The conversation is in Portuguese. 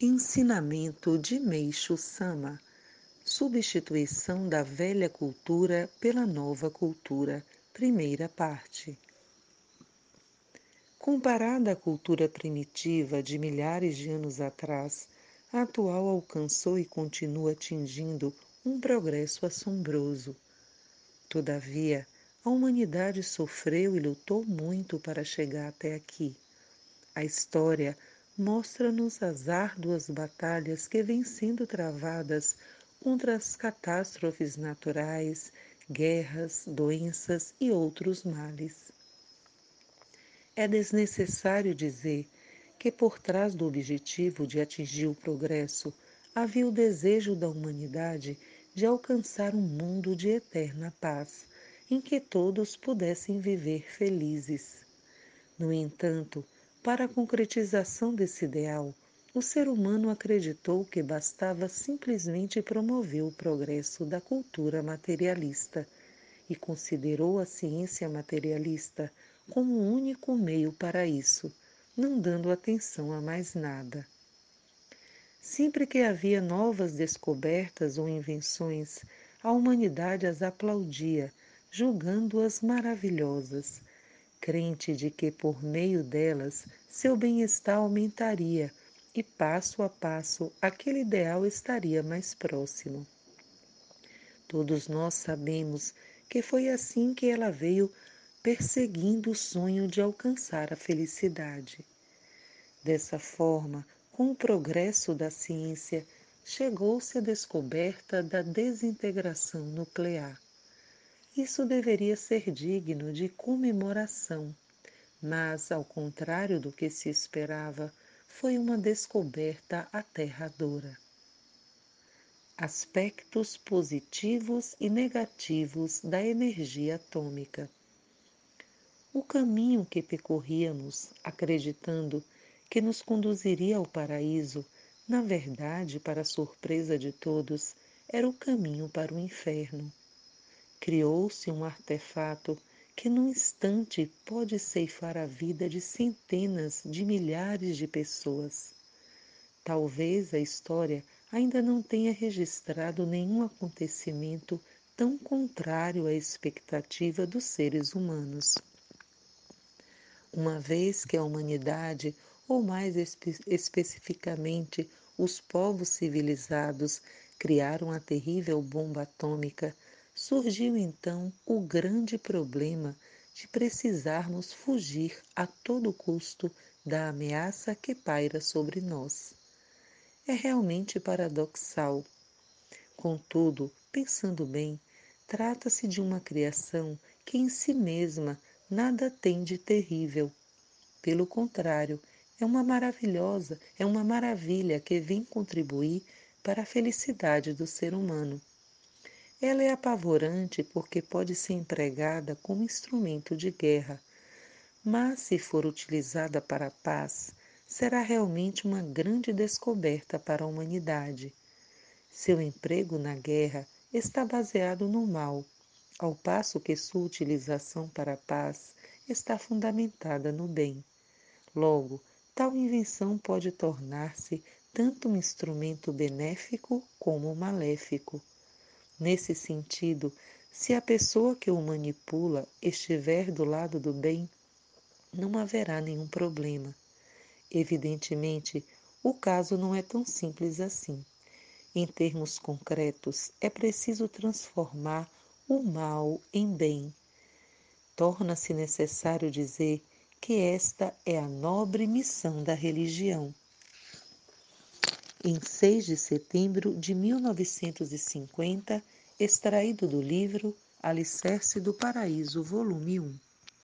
Ensinamento de Meixo Sama Substituição da velha cultura pela nova cultura. Primeira parte. Comparada à cultura primitiva de milhares de anos atrás, a atual alcançou e continua atingindo um progresso assombroso. Todavia, a humanidade sofreu e lutou muito para chegar até aqui. A história mostra-nos as árduas batalhas que vêm sendo travadas contra as catástrofes naturais, guerras, doenças e outros males. É desnecessário dizer que por trás do objetivo de atingir o progresso havia o desejo da humanidade de alcançar um mundo de eterna paz, em que todos pudessem viver felizes. No entanto, para a concretização desse ideal, o ser humano acreditou que bastava simplesmente promover o progresso da cultura materialista e considerou a ciência materialista como o único meio para isso, não dando atenção a mais nada. Sempre que havia novas descobertas ou invenções, a humanidade as aplaudia, julgando-as maravilhosas crente de que por meio delas seu bem-estar aumentaria e passo a passo aquele ideal estaria mais próximo. Todos nós sabemos que foi assim que ela veio perseguindo o sonho de alcançar a felicidade. Dessa forma, com o progresso da ciência, chegou-se à descoberta da desintegração nuclear. Isso deveria ser digno de comemoração, mas, ao contrário do que se esperava, foi uma descoberta aterradora. Aspectos positivos e negativos da energia atômica. O caminho que percorríamos, acreditando que nos conduziria ao paraíso, na verdade, para surpresa de todos, era o caminho para o inferno criou-se um artefato que num instante pode ceifar a vida de centenas de milhares de pessoas. Talvez a história ainda não tenha registrado nenhum acontecimento tão contrário à expectativa dos seres humanos. Uma vez que a humanidade, ou mais espe especificamente os povos civilizados, criaram a terrível bomba atômica, surgiu então o grande problema de precisarmos fugir a todo custo da ameaça que paira sobre nós. É realmente paradoxal. Contudo, pensando bem, trata-se de uma criação que em si mesma nada tem de terrível. Pelo contrário, é uma maravilhosa, é uma maravilha que vem contribuir para a felicidade do ser humano. Ela é apavorante porque pode ser empregada como instrumento de guerra, mas se for utilizada para a paz, será realmente uma grande descoberta para a humanidade. Seu emprego na guerra está baseado no mal, ao passo que sua utilização para a paz está fundamentada no bem. Logo, tal invenção pode tornar-se tanto um instrumento benéfico como maléfico. Nesse sentido, se a pessoa que o manipula estiver do lado do bem, não haverá nenhum problema. Evidentemente, o caso não é tão simples assim. Em termos concretos, é preciso transformar o mal em bem. Torna-se necessário dizer que esta é a nobre missão da religião em 6 de setembro de 1950, extraído do livro Alicerce do Paraíso, volume 1.